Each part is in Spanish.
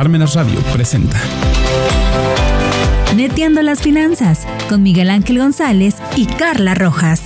Parmenas Radio presenta. Neteando las finanzas con Miguel Ángel González y Carla Rojas.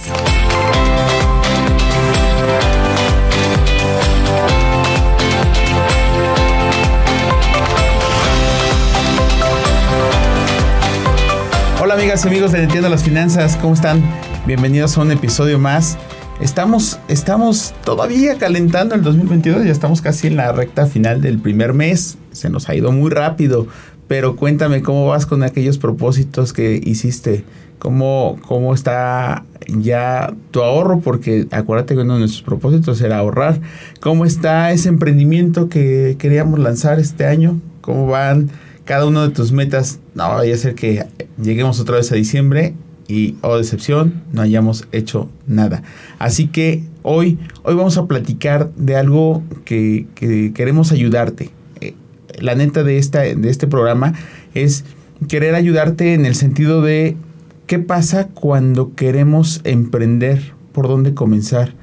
Hola amigas y amigos de Entiendo las Finanzas, ¿cómo están? Bienvenidos a un episodio más. Estamos, estamos todavía calentando el 2022, ya estamos casi en la recta final del primer mes. Se nos ha ido muy rápido, pero cuéntame cómo vas con aquellos propósitos que hiciste. ¿Cómo, cómo está ya tu ahorro? Porque acuérdate que uno de nuestros propósitos era ahorrar. ¿Cómo está ese emprendimiento que queríamos lanzar este año? ¿Cómo van cada uno de tus metas? No vaya a ser que lleguemos otra vez a diciembre y, oh decepción, no hayamos hecho nada. Así que hoy, hoy vamos a platicar de algo que, que queremos ayudarte. La neta de, esta, de este programa es querer ayudarte en el sentido de qué pasa cuando queremos emprender, por dónde comenzar.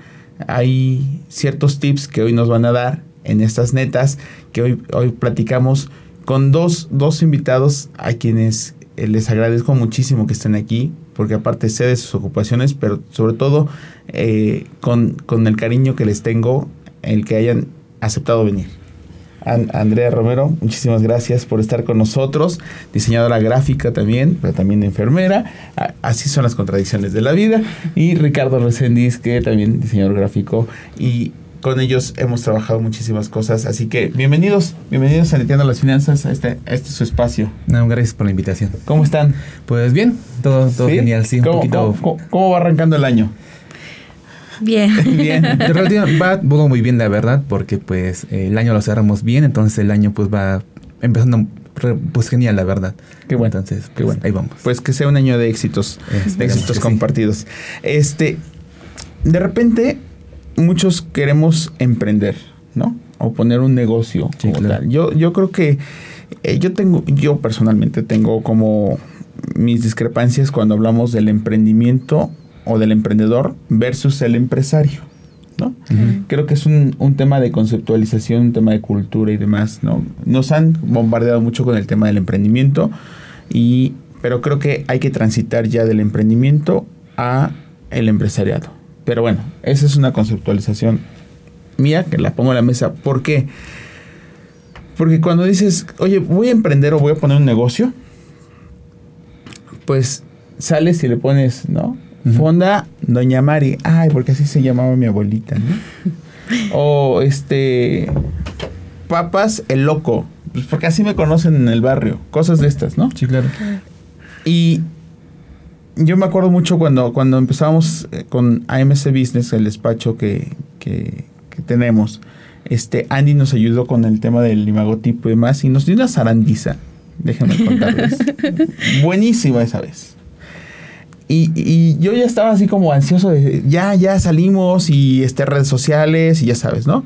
Hay ciertos tips que hoy nos van a dar en estas netas que hoy, hoy platicamos con dos, dos invitados a quienes eh, les agradezco muchísimo que estén aquí, porque aparte sé de sus ocupaciones, pero sobre todo eh, con, con, el cariño que les tengo, el que hayan aceptado venir. Andrea Romero, muchísimas gracias por estar con nosotros, diseñadora gráfica también, pero también enfermera, así son las contradicciones de la vida, y Ricardo Resendiz, que también diseñador gráfico y con ellos hemos trabajado muchísimas cosas. Así que bienvenidos, bienvenidos a Neteando las Finanzas, a este, a este su espacio. No, gracias por la invitación. ¿Cómo están? Pues bien, todo, todo genial, sí. Un ¿Cómo, poquito... ¿cómo, cómo, va arrancando el año? Bien. bien. Va todo muy bien, la verdad, porque pues el año lo cerramos bien, entonces el año pues va empezando pues genial, la verdad. Qué bueno. Entonces, pues, qué bueno. ahí vamos. Pues que sea un año de éxitos, Esperemos de éxitos sí. compartidos. Este, de repente muchos queremos emprender, ¿no? O poner un negocio Sí, como claro. tal. Yo, yo creo que eh, yo tengo, yo personalmente tengo como mis discrepancias cuando hablamos del emprendimiento o del emprendedor versus el empresario, ¿no? Creo que es un, un tema de conceptualización, un tema de cultura y demás, ¿no? Nos han bombardeado mucho con el tema del emprendimiento, y, pero creo que hay que transitar ya del emprendimiento a el empresariado. Pero bueno, esa es una conceptualización mía que la pongo en la mesa. ¿Por qué? Porque cuando dices, oye, voy a emprender o voy a poner un negocio, pues sales y le pones, ¿no? Fonda Doña Mari. Ay, porque así se llamaba mi abuelita, ¿no? o este. Papas el loco. Pues porque así me conocen en el barrio. Cosas de estas, ¿no? Sí, claro. Y yo me acuerdo mucho cuando, cuando empezábamos eh, con AMC Business, el despacho que, que, que tenemos. Este, Andy nos ayudó con el tema del imagotipo y demás y nos dio una zarandiza. Déjenme contarles. Buenísima esa vez. Y, y yo ya estaba así como ansioso de, ya, ya salimos y este, redes sociales y ya sabes, ¿no?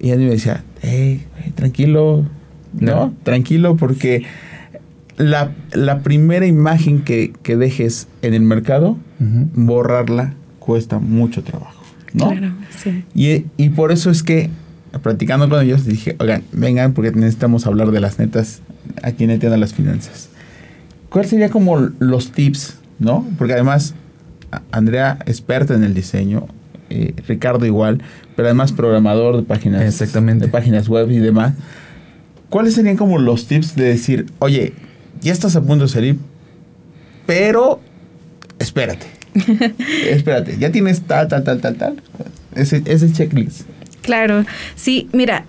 Y Andy me decía, hey, hey, tranquilo, ¿no? No. Tranquilo porque la, la primera imagen que, que dejes en el mercado, borrarla cuesta mucho trabajo, ¿no? Claro, sí. Y, y por eso es que, platicando con ellos, dije, oigan, vengan porque necesitamos hablar de las netas aquí en Neteando las Finanzas. ¿Cuáles serían como los tips, no? Porque además, Andrea, experta en el diseño, eh, Ricardo igual, pero además programador de páginas, Exactamente. de páginas web y demás. ¿Cuáles serían como los tips de decir, oye, ya estás a punto de salir, pero espérate, espérate, ya tienes tal, tal, tal, tal, tal, ese, ese checklist. Claro, sí, mira,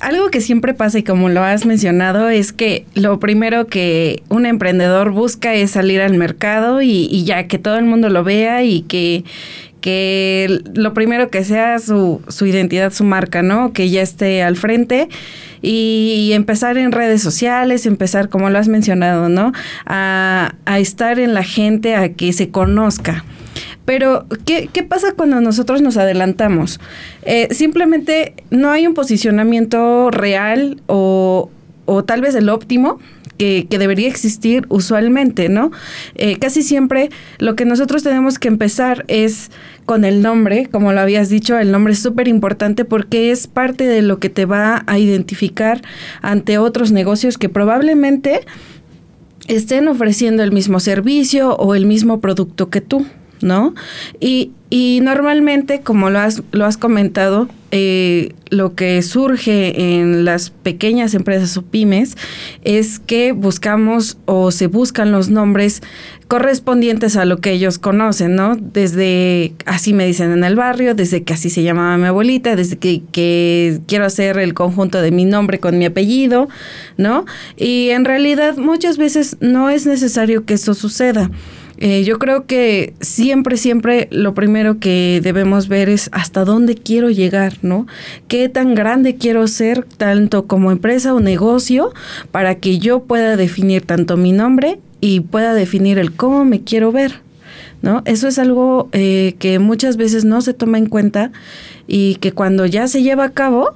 algo que siempre pasa y como lo has mencionado es que lo primero que un emprendedor busca es salir al mercado y, y ya que todo el mundo lo vea y que, que lo primero que sea su, su identidad, su marca, ¿no? Que ya esté al frente y empezar en redes sociales, empezar, como lo has mencionado, ¿no? A, a estar en la gente, a que se conozca. Pero, ¿qué, qué pasa cuando nosotros nos adelantamos? Eh, simplemente no hay un posicionamiento real o, o tal vez el óptimo que, debería existir usualmente, ¿no? Eh, casi siempre lo que nosotros tenemos que empezar es con el nombre, como lo habías dicho, el nombre es súper importante porque es parte de lo que te va a identificar ante otros negocios que probablemente estén ofreciendo el mismo servicio o el mismo producto que tú. ¿No? Y, y normalmente, como lo has, lo has comentado, eh, lo que surge en las pequeñas empresas o pymes es que buscamos o se buscan los nombres correspondientes a lo que ellos conocen, ¿no? Desde, así me dicen en el barrio, desde que así se llamaba mi abuelita, desde que, que quiero hacer el conjunto de mi nombre con mi apellido, ¿no? Y en realidad muchas veces no es necesario que eso suceda. Eh, yo creo que siempre, siempre lo primero que debemos ver es hasta dónde quiero llegar, ¿no? ¿Qué tan grande quiero ser, tanto como empresa o negocio, para que yo pueda definir tanto mi nombre y pueda definir el cómo me quiero ver, ¿no? Eso es algo eh, que muchas veces no se toma en cuenta y que cuando ya se lleva a cabo,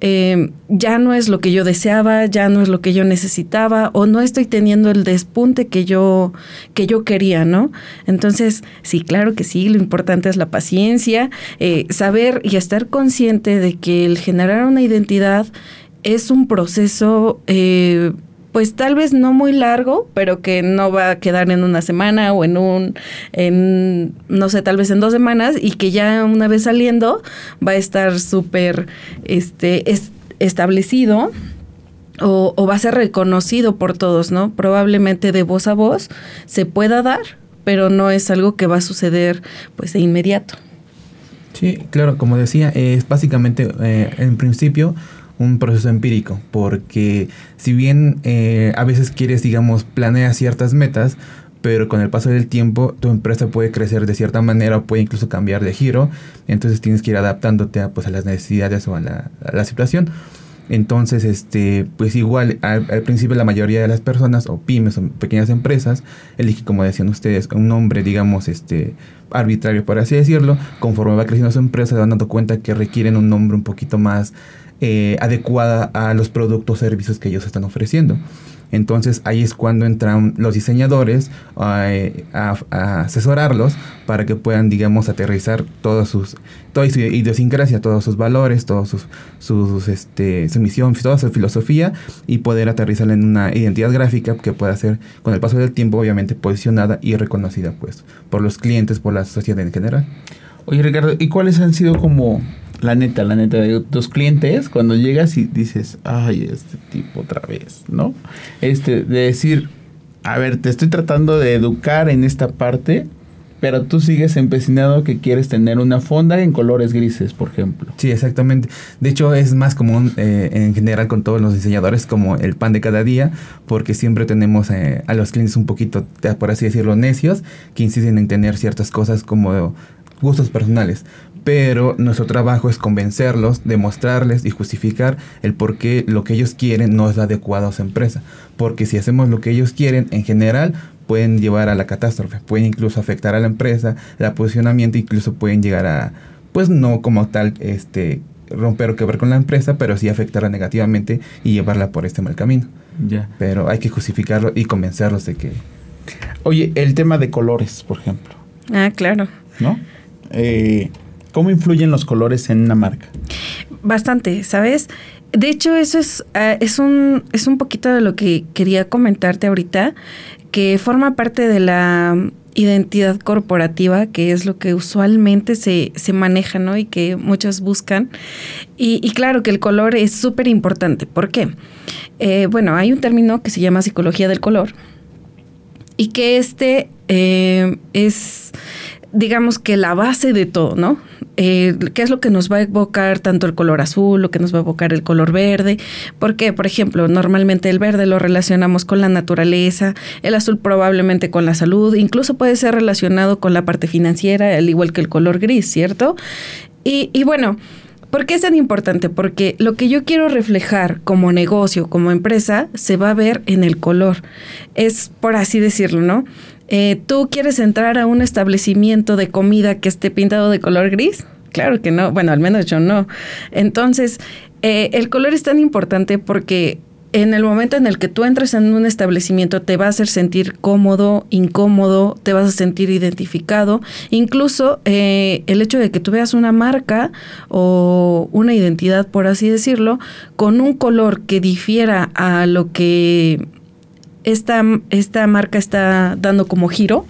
eh, ya no es lo que yo deseaba, ya no es lo que yo necesitaba o no estoy teniendo el despunte que yo, que yo quería, ¿no? Entonces, sí, claro que sí, lo importante es la paciencia, eh, saber y estar consciente de que el generar una identidad es un proceso... Eh, pues tal vez no muy largo, pero que no va a quedar en una semana o en un, en, no sé, tal vez en dos semanas y que ya una vez saliendo va a estar súper este, establecido o, va a ser reconocido por todos, ¿no? Probablemente de voz a voz se pueda dar, pero no es algo que va a suceder pues de inmediato. Sí, claro, como decía, es básicamente eh, en principio un proceso empírico, porque si bien eh, a veces quieres, digamos, planear ciertas metas, pero con el paso del tiempo tu empresa puede crecer de cierta manera o puede incluso cambiar de giro, entonces tienes que ir adaptándote a, pues, a las necesidades o a la, la situación. Entonces, este, pues igual al, principio la mayoría de las personas o pymes o pequeñas empresas eligen, como decían ustedes, un nombre, digamos, este, arbitrario, por así decirlo. Conforme va creciendo su empresa, se van dando cuenta que requieren un nombre un poquito más eh, adecuada a los productos o servicios que ellos están ofreciendo. Entonces ahí es cuando entran los diseñadores eh, a, asesorarlos para que puedan, digamos, aterrizar todos sus, toda su idiosincrasia, todos sus valores, todos sus, sus este, su misión, toda su filosofía y poder aterrizarla en una identidad gráfica que pueda ser, con el paso del tiempo, obviamente posicionada y reconocida, pues, por los clientes, por la sociedad en general. Oye, Ricardo, ¿y cuáles han sido como la neta, la neta, de tus clientes, cuando llegas y dices, ay, este tipo otra vez, ¿no? Este, de decir, a ver, te estoy tratando de educar en esta parte, pero tú sigues empecinado que quieres tener una fonda en colores grises, por ejemplo. Sí, exactamente. De hecho, es más común eh, en general con todos los diseñadores como el pan de cada día, porque siempre tenemos eh, a los clientes un poquito, por así decirlo, necios, que insisten en tener ciertas cosas como gustos personales pero nuestro trabajo es convencerlos, demostrarles y justificar el por qué lo que ellos quieren no es adecuado a su empresa. Porque si hacemos lo que ellos quieren, en general, pueden llevar a la catástrofe, pueden incluso afectar a la empresa, el posicionamiento, incluso pueden llegar a, pues no como tal, este romper o quebrar con la empresa, pero sí afectarla negativamente y llevarla por este mal camino. Ya. Pero hay que justificarlo y convencerlos de que... Oye, el tema de colores, por ejemplo. Ah, claro. ¿No? Eh, ¿Cómo influyen los colores en una marca? Bastante, ¿sabes? De hecho, eso es, ah, es, un, es un poquito de lo que quería comentarte ahorita, que forma parte de la identidad corporativa, que es lo que usualmente se, se maneja, ¿no? Y que muchos buscan. Y, claro que el color es súper importante. ¿Por qué? Eh, bueno, hay un término que se llama psicología del color y que este eh, es digamos que la base de todo, ¿no? Eh, ¿Qué es lo que nos va a evocar tanto el color azul, lo que nos va a evocar el color verde? Porque, por ejemplo, normalmente el verde lo relacionamos con la naturaleza, el azul probablemente con la salud, incluso puede ser relacionado con la parte financiera, al igual que el color gris, ¿cierto? Y, y bueno, ¿Por qué es tan importante? Porque lo que yo quiero reflejar como negocio, como empresa, se va a ver en el color. Es por así decirlo, ¿no? Eh, ¿Tú quieres entrar a un establecimiento de comida que esté pintado de color gris? Claro que no. Bueno, al menos yo no. Entonces, eh, el color es tan importante porque en el momento en el que tú entres en un establecimiento te va a hacer sentir cómodo, incómodo, te vas a sentir identificado. Incluso eh, el hecho de que tú veas una marca o una identidad, por así decirlo, con un color que difiera a lo que esta, esta marca está dando como giro,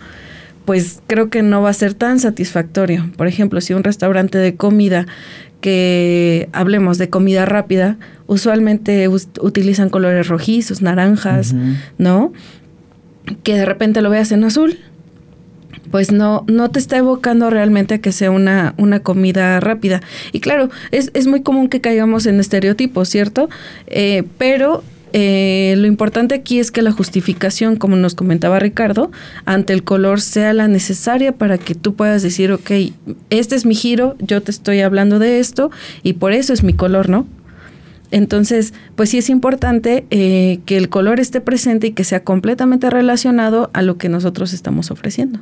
pues creo que no va a ser tan satisfactorio. Por ejemplo, si un restaurante de comida que hablemos de comida rápida, usualmente utilizan colores rojizos, naranjas, ¿no? Que de repente lo veas en azul, pues no, no te está evocando realmente a que sea una, una comida rápida. Y claro, es, es muy común que caigamos en estereotipos, ¿cierto? Eh, pero eh, lo importante aquí es que la justificación, como nos comentaba Ricardo, ante el color sea la necesaria para que tú puedas decir, ok, este es mi giro, yo te estoy hablando de esto y por eso es mi color, ¿no? Entonces, pues sí es importante eh, que el color esté presente y que sea completamente relacionado a lo que nosotros estamos ofreciendo.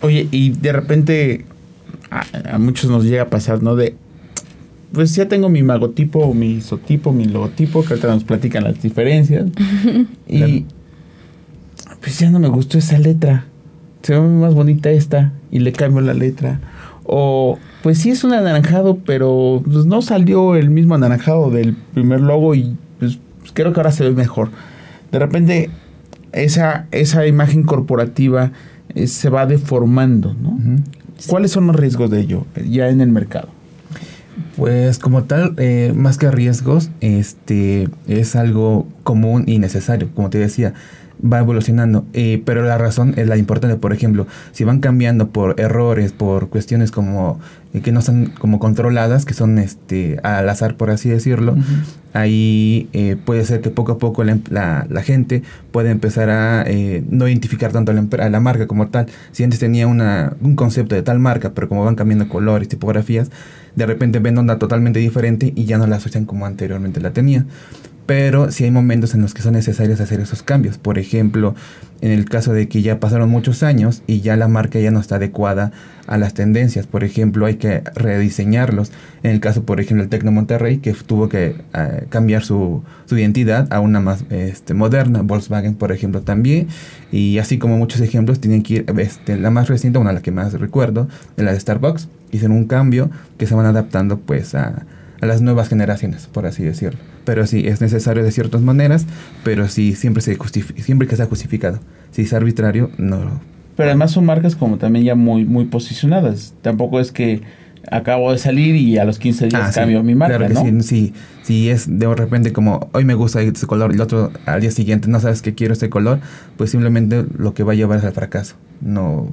Oye, y de repente a, muchos nos llega a pasar, ¿no? De, pues ya tengo mi magotipo, mi isotipo, mi logotipo, que ahorita nos platican las diferencias. y pues ya no me gustó esa letra. Se ve más bonita esta y le cambio la letra. O pues sí es un anaranjado, pero pues no salió el mismo anaranjado del primer logo y pues creo que ahora se ve mejor. De repente esa, esa imagen corporativa eh, se va deformando, ¿no? ¿Cuáles son los riesgos de ello ya en el mercado? Pues como tal, eh, más que riesgos, este es algo común y necesario, como te decía, va evolucionando, eh, pero la razón es la importante, por ejemplo, si van cambiando por errores, por cuestiones como eh, que no están como controladas, que son este al azar, por así decirlo, ahí puede ser que poco a poco la, la, gente puede empezar a no identificar tanto a la, a la, marca como tal. Si antes tenía una, un concepto de tal marca, pero como van cambiando colores, tipografías, de repente ven onda totalmente diferente y ya no la asocian como anteriormente la tenía. Pero sí hay momentos en los que son necesarios hacer esos cambios. Por ejemplo, en el caso de que ya pasaron muchos años y ya la marca ya no está adecuada a las tendencias. Por ejemplo, hay que rediseñarlos. En el caso, por ejemplo, el Tecno Monterrey, que tuvo que eh, cambiar su, su, identidad a una más este, moderna. Volkswagen, por ejemplo, también. Y así como muchos ejemplos, tienen que ir, este, la más reciente, una de las que más recuerdo, de la de Starbucks, hicieron un cambio que se van adaptando pues a, a las nuevas generaciones, por así decirlo. Pero sí, es necesario de ciertas maneras, pero sí, siempre, se siempre que sea justificado. Si es arbitrario, no. Pero además son marcas como también ya muy, muy posicionadas. Tampoco es que acabo de salir y a los 15 días ah, cambio mi marca, claro que Sí, si es de repente como hoy me gusta este color y el otro al día siguiente no sabes que quiero este color, pues simplemente lo que va a llevar es al fracaso. No,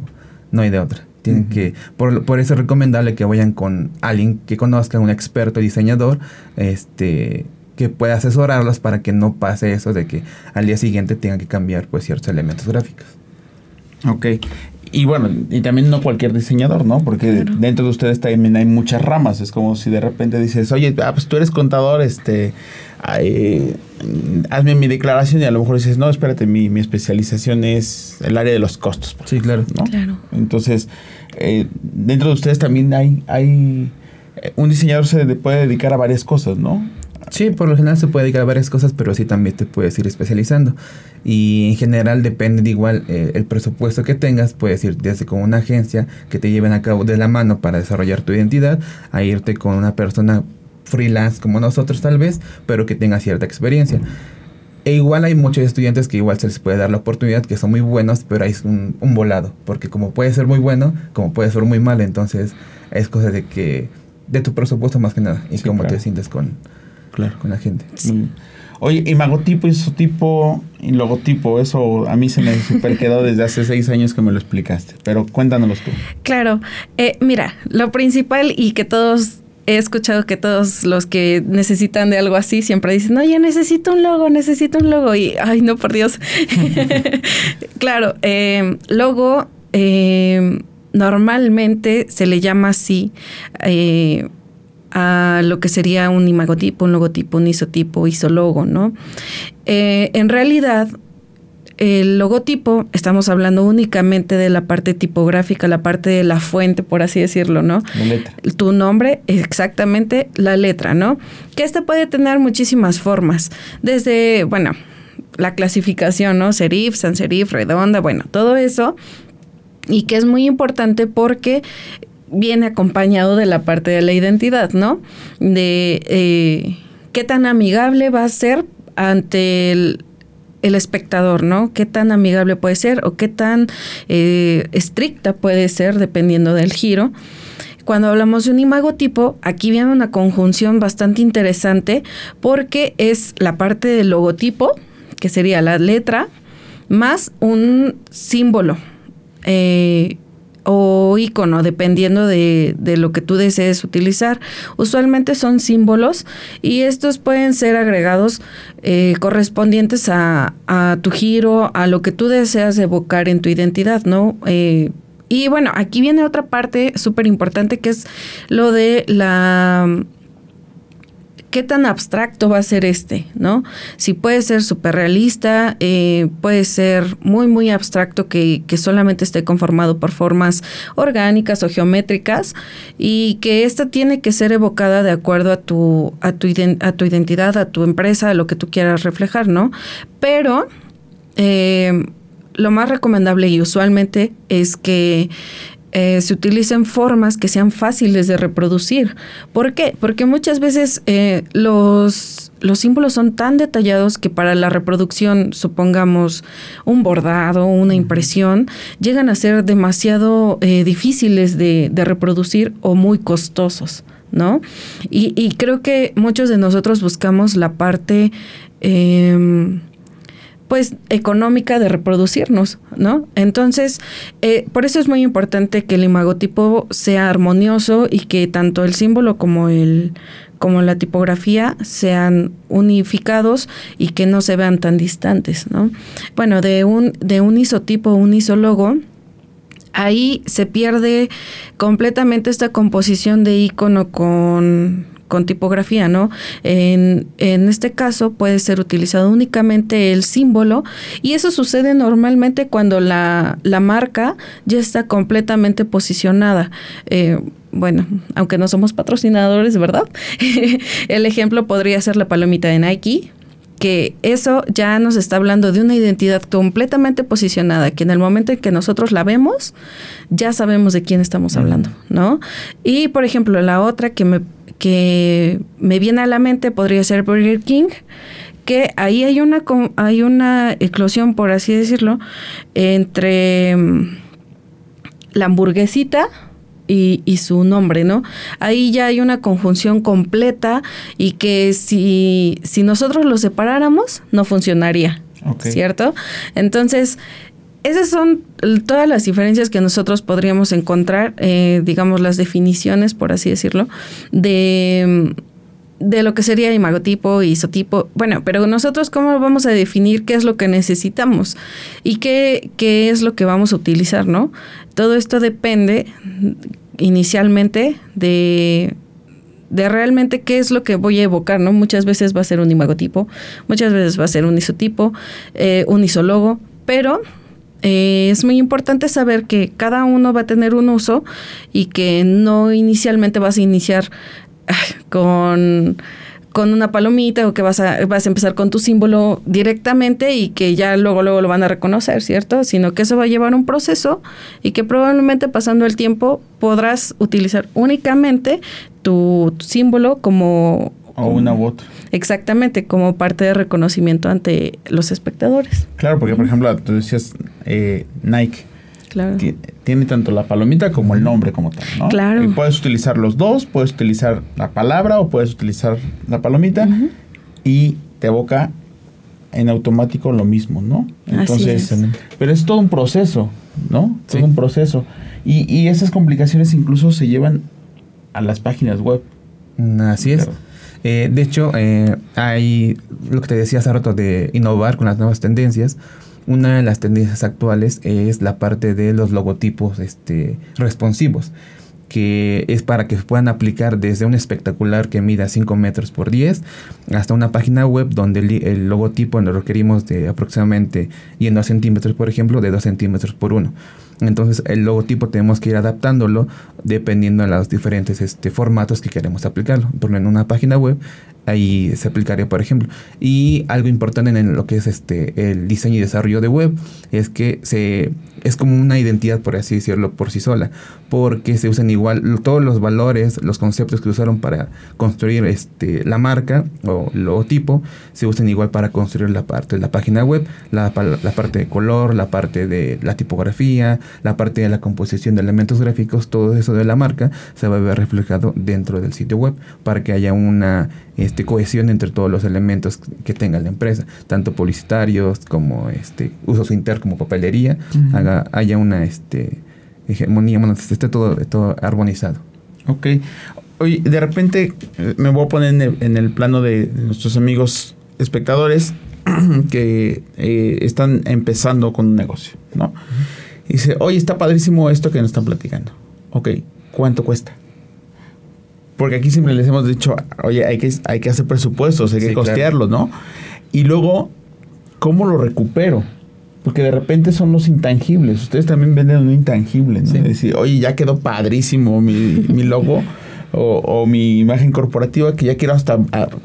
no hay de otra. Tienen que, por, por, eso es recomendable que vayan con alguien que conozca, un experto diseñador, este, que pueda asesorarlos para que no pase eso de que al día siguiente tengan que cambiar pues ciertos elementos gráficos. Ok. Y bueno, y también no cualquier diseñador, ¿no? Porque dentro de ustedes también hay muchas ramas. Es como si de repente dices, oye, ah, pues tú eres contador, este, hazme mi declaración y a lo mejor dices, no, espérate, mi, mi especialización es el área de los costos. Sí, claro. ¿no? Claro. Entonces, eh, dentro de ustedes también hay, hay, eh, un diseñador se puede dedicar a varias cosas, ¿no? Sí, por lo general se puede dedicar a varias cosas, pero sí también te puedes ir especializando. Y en general depende de igual eh, el presupuesto que tengas, puedes ir desde con una agencia que te lleven a cabo de la mano para desarrollar tu identidad, a irte con una persona freelance como nosotros tal vez, pero que tenga cierta experiencia. E igual hay muchos estudiantes que igual se les puede dar la oportunidad, que son muy buenos, pero hay un, un volado, porque como puede ser muy bueno, como puede ser muy mal, entonces es cosa de que, de tu presupuesto más que nada, y cómo te sientes con, claro. con la gente. Oye, y magotipo, isotipo y logotipo, eso a mí se me super quedó desde hace seis años que me lo explicaste, pero cuéntanos tú. Claro, eh, mira, lo principal y que todos he escuchado que todos los que necesitan de algo así siempre dicen, oye, necesito un logo, necesito un logo. Y, ay, no, por Dios. claro, eh, logo eh, normalmente se le llama así a lo que sería un imagotipo, un logotipo, un isotipo, isologo, ¿no? Eh, en realidad, el logotipo, estamos hablando únicamente de la parte tipográfica, la parte de la fuente, por así decirlo, ¿no? La letra. Tu nombre, exactamente la letra, ¿no? Que esta puede tener muchísimas formas, desde, bueno, la clasificación, ¿no? Serif, sans serif, redonda, bueno, todo eso. Y que es muy importante porque viene acompañado de la parte de la identidad, ¿no? De eh, qué tan amigable va a ser ante el, espectador, ¿no? ¿Qué tan amigable puede ser o qué tan eh, estricta puede ser dependiendo del giro? Cuando hablamos de un imagotipo, aquí viene una conjunción bastante interesante porque es la parte del logotipo, que sería la letra, más un símbolo. Eh, o icono, dependiendo de, de, lo que tú desees utilizar. Usualmente son símbolos y estos pueden ser agregados eh, correspondientes a, a, tu giro, a lo que tú deseas evocar en tu identidad, ¿no? Eh, y bueno, aquí viene otra parte súper importante que es lo de la qué tan abstracto va a ser este, ¿no? Si puede ser súper realista, eh, puede ser muy, muy abstracto que, que, solamente esté conformado por formas orgánicas o geométricas y que esta tiene que ser evocada de acuerdo a tu, a tu, identidad, a tu empresa, a lo que tú quieras reflejar, ¿no? Pero... Eh, lo más recomendable y usualmente es que eh, se utilicen formas que sean fáciles de reproducir. ¿Por qué? Porque muchas veces eh, los, los símbolos son tan detallados que para la reproducción, supongamos un bordado, una impresión, llegan a ser demasiado eh, difíciles de, de, reproducir o muy costosos, ¿no? Y, y, creo que muchos de nosotros buscamos la parte em, pues económica de reproducirnos, ¿no? Entonces, eh, por eso es muy importante que el imagotipo sea armonioso y que tanto el símbolo como el como la tipografía sean unificados y que no se vean tan distantes, ¿no? Bueno, de un de un isotipo, un isólogo, ahí se pierde completamente esta composición de icono con con tipografía, ¿no? En, en, este caso puede ser utilizado únicamente el símbolo y eso sucede normalmente cuando la, la marca ya está completamente posicionada. Eh, bueno, aunque no somos patrocinadores, ¿verdad? el ejemplo podría ser la palomita de Nike, que eso ya nos está hablando de una identidad completamente posicionada, que en el momento en que nosotros la vemos, ya sabemos de quién estamos hablando, ¿no? Y por ejemplo, la otra que me que me viene a la mente podría ser Burger King, que ahí hay una, hay una eclosión, por así decirlo, entre mm, la hamburguesita, y, y, su nombre, ¿no? Ahí ya hay una conjunción completa y que si, si nosotros lo separáramos, no funcionaría, okay. ¿cierto? Entonces, esas son todas las diferencias que nosotros podríamos encontrar, eh, digamos, las definiciones, por así decirlo, de, de lo que sería imagotipo, isotipo. Bueno, pero nosotros cómo vamos a definir qué es lo que necesitamos y qué, qué es lo que vamos a utilizar, ¿no? Todo esto depende inicialmente de de realmente qué es lo que voy a evocar, ¿no? Muchas veces va a ser un imagotipo, muchas veces va a ser un isotipo, eh, un isólogo, pero eh, es muy importante saber que cada uno va a tener un uso y que no inicialmente vas a iniciar con, con una palomita o que vas a, vas a empezar con tu símbolo directamente y que ya luego, luego lo van a reconocer, ¿cierto? Sino que eso va a llevar un proceso y que probablemente pasando el tiempo podrás utilizar únicamente tu, tu símbolo como o una u otra. Exactamente, como parte de reconocimiento ante los espectadores. Claro, porque por ejemplo, tú decías eh, Nike. Claro. Tiene tanto la palomita como el nombre como tal, ¿no? Claro. Y puedes utilizar los dos, puedes utilizar la palabra o puedes utilizar la palomita uh -huh. y te evoca en automático lo mismo, ¿no? Entonces, es. pero es todo un proceso, ¿no? Sí. Todo un proceso. Y, y esas complicaciones incluso se llevan a las páginas web. Así es. Eh, de hecho, eh, hay lo que te decía hace rato de innovar con las nuevas tendencias. Una de las tendencias actuales es la parte de los logotipos este, responsivos. que es para que puedan aplicar desde un espectacular que mida 5 metros por 10 hasta una página web donde el, logotipo lo requerimos de aproximadamente, yendo a centímetros por ejemplo, de 2 centímetros por 1. Entonces el logotipo tenemos que ir adaptándolo dependiendo de los diferentes este, formatos que queremos aplicarlo. Por ejemplo, en una página web ahí se aplicaría, por ejemplo. Y algo importante en lo que es este el diseño y desarrollo de web es que se es como una identidad, por así decirlo, por sí sola, porque se usan igual todos los valores, los conceptos que usaron para construir este la marca o logotipo, se usan igual para construir la parte de la página web, la, la parte de color, la parte de la tipografía, la parte de la composición de elementos gráficos, todo eso de la marca se va a ver reflejado dentro del sitio web para que haya una este, cohesión entre todos los elementos que tenga la empresa, tanto publicitarios como este, usos internos como papelería, haya una este, hegemonía, bueno, esté todo, todo armonizado. Ok. Oye, de repente eh, me voy a poner en el, plano de nuestros amigos espectadores que eh, están empezando con un negocio, ¿no? Y dice, oye, está padrísimo esto que nos están platicando. Ok, ¿cuánto cuesta? Porque aquí siempre les hemos dicho, oye, hay que, hay que hacer presupuestos, hay que costearlos, ¿no? Y luego, ¿cómo lo recupero? Porque de repente son los intangibles. Ustedes también venden un intangible, ¿no? Decir, oye, ya quedó padrísimo mi, mi logo o, mi imagen corporativa que ya quiero hasta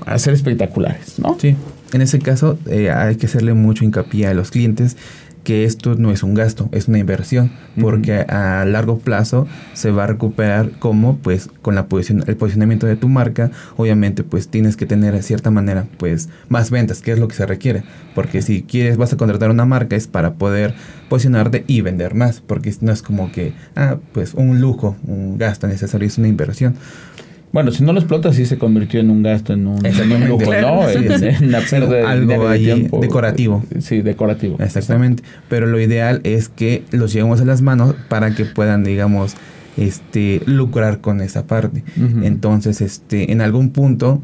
hacer espectaculares, ¿no? Sí. En ese caso, eh, hay que hacerle mucho hincapié a los clientes que esto no es un gasto, es una inversión, porque a largo plazo se va a recuperar como pues con la posición, el posicionamiento de tu marca, obviamente pues tienes que tener de cierta manera pues más ventas, que es lo que se requiere, porque si quieres vas a contratar una marca es para poder posicionarte y vender más, porque no es como que ah pues un lujo, un gasto necesario, es una inversión. Bueno, si no lo explotas, sí se convirtió en un gasto, en un, lujo, ¿no? En, una pérdida Algo ahí decorativo. Sí, decorativo. Exactamente. Pero lo ideal es que los llevemos a las manos para que puedan, digamos, este, lucrar con esa parte. Entonces, este, en algún punto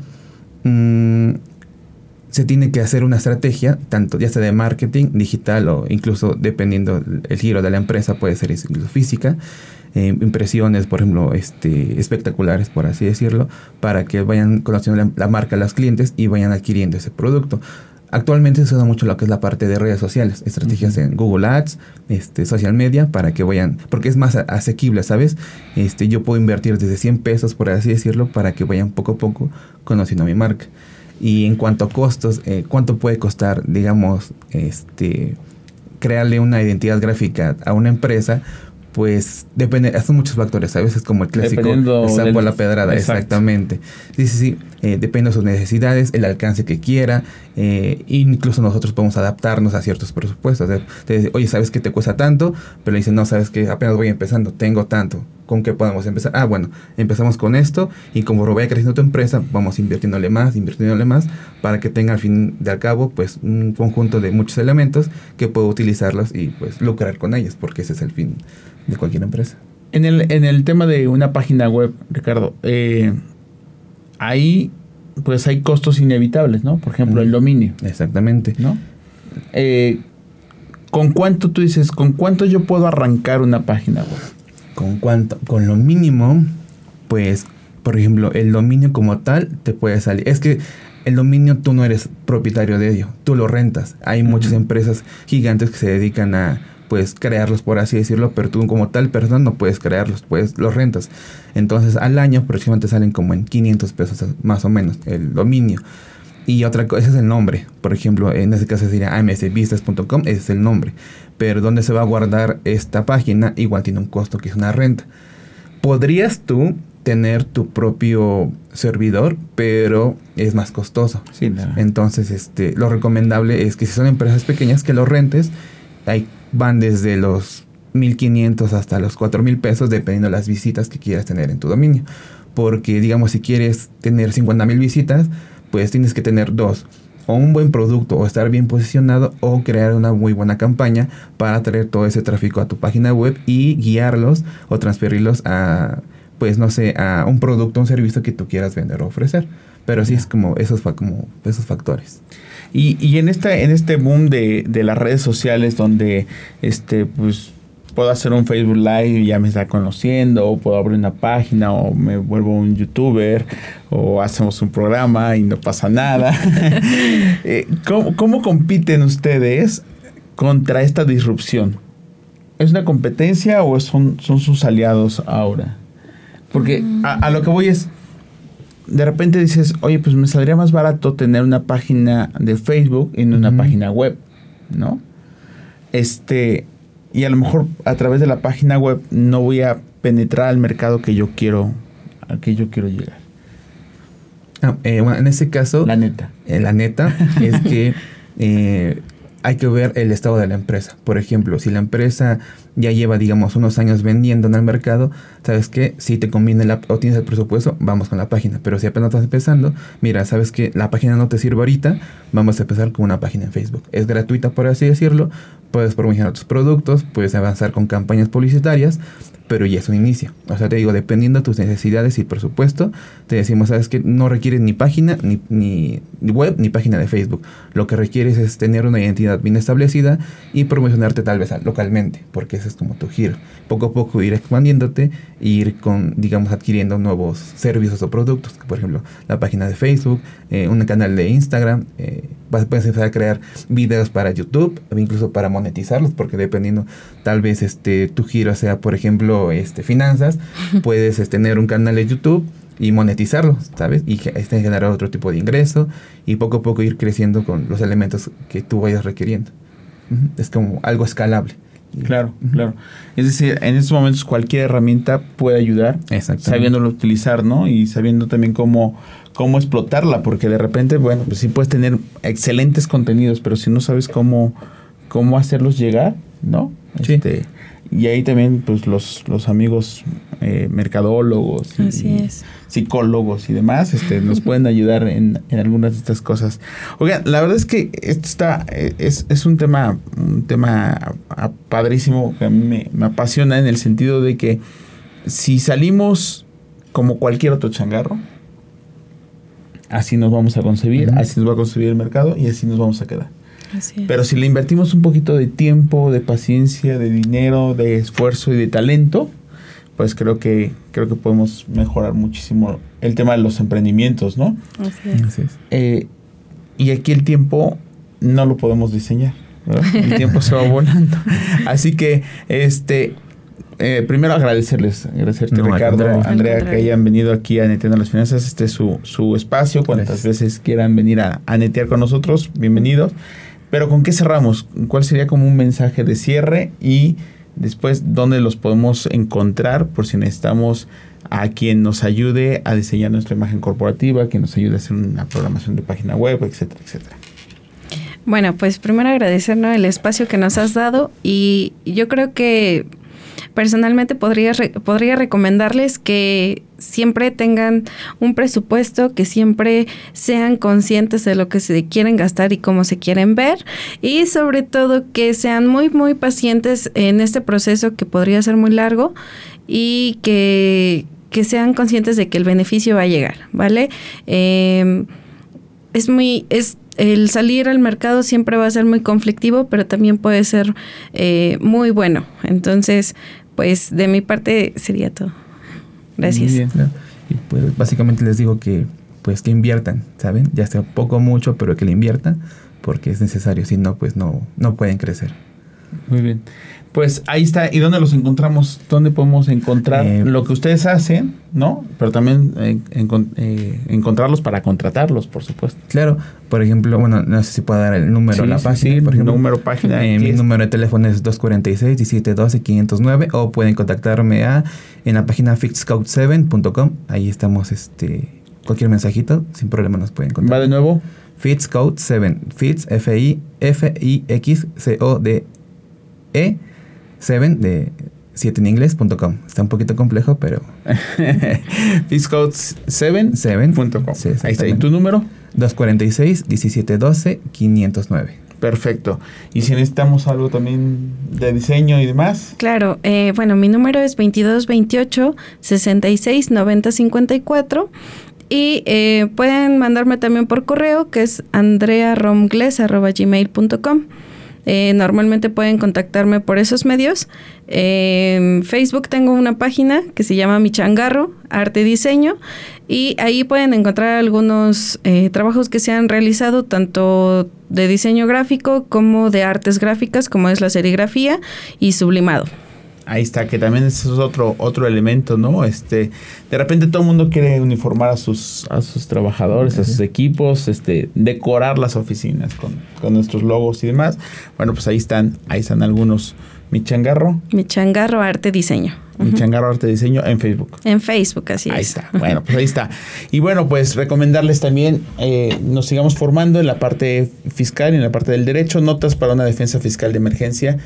mm, se tiene que hacer una estrategia, tanto ya sea de marketing, digital o incluso dependiendo el giro de la empresa, puede ser incluso física eh, impresiones, por ejemplo, este, espectaculares, por así decirlo, para que vayan conociendo la, marca a los clientes y vayan adquiriendo ese producto. Actualmente se usa mucho lo que es la parte de redes sociales, estrategias en Google Ads, este, social media, para que vayan, porque es más asequible, ¿sabes? Este, yo puedo invertir desde 100 pesos, por así decirlo, para que vayan poco a poco conociendo mi marca. Y en cuanto a costos, eh, ¿cuánto puede costar, digamos, este, crearle una identidad gráfica a una empresa? pues depende, son muchos factores, a veces como el clásico sapo la pedrada, exactamente. Sí, sí, sí, eh, depende de sus necesidades, el alcance que quiera, eh, incluso nosotros podemos adaptarnos a ciertos presupuestos. oye, ¿sabes que te cuesta tanto? Pero le dicen, no, sabes que apenas voy empezando, tengo tanto. ¿Con qué podemos empezar? Ah, bueno, empezamos con esto y como vaya creciendo tu empresa, vamos invirtiéndole más, invirtiéndole más, para que tenga al fin de al cabo, pues, un conjunto de muchos elementos que puedo utilizarlos y, pues, lucrar con ellos, porque ese es el fin de cualquier empresa. En el, en el tema de una página web, Ricardo, eh, ahí pues hay costos inevitables, ¿no? Por ejemplo, el dominio. Exactamente. ¿No? Eh, ¿Con cuánto tú dices, con cuánto yo puedo arrancar una página web? ¿Con cuánto? Con lo mínimo, pues, por ejemplo, el dominio como tal te puede salir. Es que el dominio tú no eres propietario de ello, tú lo rentas. Hay muchas empresas gigantes que se dedican a puedes crearlos, por así decirlo, pero tú como tal persona no puedes crearlos, pues los rentas. Entonces al año aproximadamente salen como en 500 pesos más o menos el dominio. Y otra cosa, ese es el nombre. Por ejemplo, en este caso sería amsbusiness.com, ese es el nombre. Pero donde se va a guardar esta página, igual tiene un costo que es una renta. Podrías tú tener tu propio servidor, pero es más costoso. Entonces, este, lo recomendable es que si son empresas pequeñas, que lo rentes. Hay van desde los 1500 hasta los 4000 pesos dependiendo de las visitas que quieras tener en tu dominio. Porque digamos si quieres tener 50 mil visitas, pues tienes que tener dos. O un buen producto o estar bien posicionado o crear una muy buena campaña para traer todo ese tráfico a tu página web y guiarlos o transferirlos a, pues no sé, a un producto un servicio que tú quieras vender o ofrecer. Pero sí es como esos, como esos factores. Y, y en, esta, en este boom de, de las redes sociales donde, este, pues, puedo hacer un Facebook Live y ya me está conociendo, o puedo abrir una página, o me vuelvo un youtuber, o hacemos un programa y no pasa nada. Eh, ¿cómo, ¿Cómo compiten ustedes contra esta disrupción? ¿Es una competencia o son, son sus aliados ahora? Porque a, a lo que voy es, de repente dices, oye, pues me saldría más barato tener una página de Facebook no una página web, ¿no? Este, y a lo mejor a través de la página web no voy a penetrar al mercado que yo quiero, al que yo quiero llegar. Ah, eh, bueno, en ese caso, La neta. eh, la neta es que eh, hay que ver el estado de la empresa. Por ejemplo, si la empresa ya lleva, digamos, unos años vendiendo en el mercado, ¿sabes qué? Si te conviene o tienes el presupuesto, vamos con la página. Pero si apenas estás empezando, mira, ¿sabes que La página no te sirve ahorita, vamos a empezar con una página en Facebook. Es gratuita, por así decirlo. Puedes promocionar tus productos, puedes avanzar con campañas publicitarias, pero ya es un inicio. O sea, te digo, dependiendo de tus necesidades y presupuesto, te decimos, sabes que no requieres ni página, ni, ni web, ni página de Facebook. Lo que requieres es tener una identidad bien establecida y promocionarte tal vez localmente, porque ese como tu giro. Poco a poco ir expandiéndote e ir con, digamos, adquiriendo nuevos servicios o productos. Por ejemplo, la página de Facebook, eh, un canal de Instagram. eh, vas- puedes empezar a crear videos para YouTube, incluso para monetizarlos, porque dependiendo, tal vez este tu giro sea, por ejemplo, este finanzas, puedes este, tener un canal de YouTube y monetizarlo, ¿sabes? Y este, generar otro tipo de ingreso y poco a poco ir creciendo con los elementos que tú vayas requiriendo. Es como algo escalable. Claro, claro. Es decir, en estos momentos cualquier herramienta puede ayudar, sabiéndolo utilizar, ¿no? Y sabiendo también cómo, cómo explotarla, porque de repente, bueno, pues sí puedes tener excelentes contenidos, pero si no sabes cómo, cómo hacerlos llegar, ¿no? Sí. Este, y ahí también, pues, los, los amigos eh, mercadólogos y Así es. psicólogos y demás, este, nos pueden ayudar en, en algunas de estas cosas. Oigan, la verdad es que esto está, eh, es, es un tema, un tema padrísimo que a mí me, me apasiona en el sentido de que si salimos como cualquier otro changarro, así nos vamos a concebir, así nos va a concebir el mercado y así nos vamos a quedar. Así es. Pero si le invertimos un poquito de tiempo, de paciencia, de dinero, de esfuerzo y de talento, pues creo que creo que podemos mejorar muchísimo el tema de los emprendimientos, ¿no? Así es. Así es. Eh, y aquí el tiempo no lo podemos diseñar, ¿verdad? El tiempo se va volando. Así que, este, eh, primero agradecerles, agradecerte No, Ricardo. Andrea, que hayan venido aquí a Neteando las Finanzas. Este es su, su espacio. Cuantas Gracias. veces quieran venir a, a netear con nosotros, bienvenidos. Pero ¿con qué cerramos? ¿Cuál sería como un mensaje de cierre? Y después, ¿dónde los podemos encontrar por si necesitamos a quien nos ayude a diseñar nuestra imagen corporativa, quien nos ayude a hacer una programación de página web, etcétera, etcétera? Bueno, pues primero agradecer ¿no? el espacio que nos has dado y yo creo que personalmente podría, podría recomendarles que siempre tengan un presupuesto, que siempre sean conscientes de lo que se quieren gastar y cómo se quieren ver y sobre todo que sean muy muy pacientes en este proceso que podría ser muy largo y que, que sean conscientes de que el beneficio va a llegar, ¿vale? Em, es muy, es el salir al mercado siempre va a ser muy conflictivo, pero también puede ser eh, muy bueno. Entonces, pues de mi parte sería todo. Gracias. Muy bien. Y pues básicamente les digo que pues que inviertan, ¿saben? Ya sea poco o mucho, pero que le inviertan porque es necesario, si no pues no no pueden crecer. Muy bien. Pues ahí está. ¿Y dónde los encontramos? ¿Dónde podemos encontrar Eh, lo que ustedes hacen, no? Pero también eh, encon- eh, encontrarlos para contratarlos, por supuesto. Claro, por ejemplo, bueno, no sé si puedo dar el número Sí, la sí, página, sí, por ejemplo. número, página, mi número de teléfono es 246-1712-509 o pueden contactarme a en la página fitscout7.com. Ahí estamos, este, cualquier mensajito, sin problema nos pueden Va contactar. de nuevo. Fitscode7, Fits, F-I, 7 de 7 en inglés.com. Está un poquito complejo, pero Fiscout7.com. 7. Sí, ahí está. ¿Y tu número? 246-1712-509. Perfecto. Y si necesitamos algo también de diseño y demás. Claro, eh, bueno, mi número es 2228 66 90 54 y eh, pueden mandarme también por correo que es andrearomgles.gmail.com Eh, normalmente pueden contactarme por esos medios. En Facebook tengo una página que se llama Mi Changarro, Arte Diseño, y ahí pueden encontrar algunos eh, trabajos que se han realizado tanto de diseño gráfico como de artes gráficas, como es la serigrafía y sublimado. Ahí está, que también es otro, otro elemento, ¿no? Este, de repente todo el mundo quiere uniformar a sus, a sus trabajadores, a sus equipos, este, decorar las oficinas con, con nuestros logos y demás. Bueno, pues ahí están, ahí están algunos. Mi changarro. Mi changarro arte diseño. Mi changarro arte diseño en Facebook. En Facebook, así Ahí es. está. Bueno, pues ahí está. Y bueno, pues recomendarles también, eh, nos sigamos formando en la parte fiscal y en la parte del derecho, notas para una defensa fiscal de emergencia,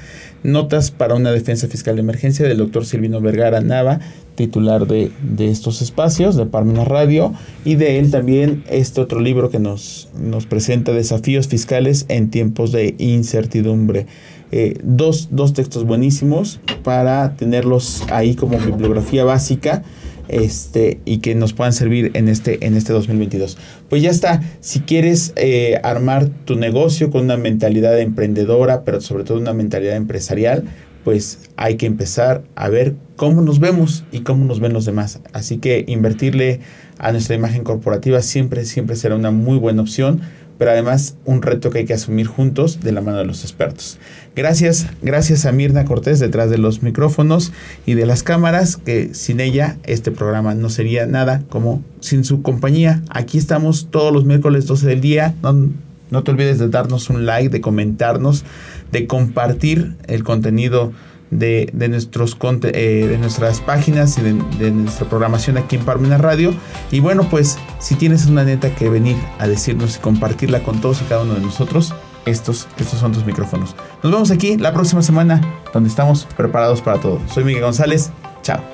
notas para una defensa fiscal de emergencia del doctor Silvino Vergara Nava, titular de, de estos espacios, de Parmenas Radio, y de él también este otro libro que nos, nos presenta desafíos fiscales en tiempos de incertidumbre. Eh, dos, dos textos buenísimos para tenerlos ahí como bibliografía básica este, y que nos puedan servir en este, en este 2022. Pues ya está, si quieres eh, armar tu negocio con una mentalidad emprendedora, pero sobre todo una mentalidad empresarial, pues hay que empezar a ver cómo nos vemos y cómo nos ven los demás. Así que invertirle a nuestra imagen corporativa siempre, siempre será una muy buena opción, pero además un reto que hay que asumir juntos de la mano de los expertos. Gracias, gracias a Mirna Cortés detrás de los micrófonos y de las cámaras, que sin ella este programa no sería nada como sin su compañía. Aquí estamos todos los miércoles 12 del día. No, no te olvides de darnos un like, de comentarnos, de compartir el contenido de, de nuestros, eh, de nuestras páginas y de, nuestra programación aquí en Parmenas Radio. Y bueno, pues si tienes una neta que venir a decirnos y compartirla con todos y cada uno de nosotros, estos, estos son tus micrófonos. Nos vemos aquí la próxima semana, donde estamos preparados para todo. Soy Miguel González. Chao.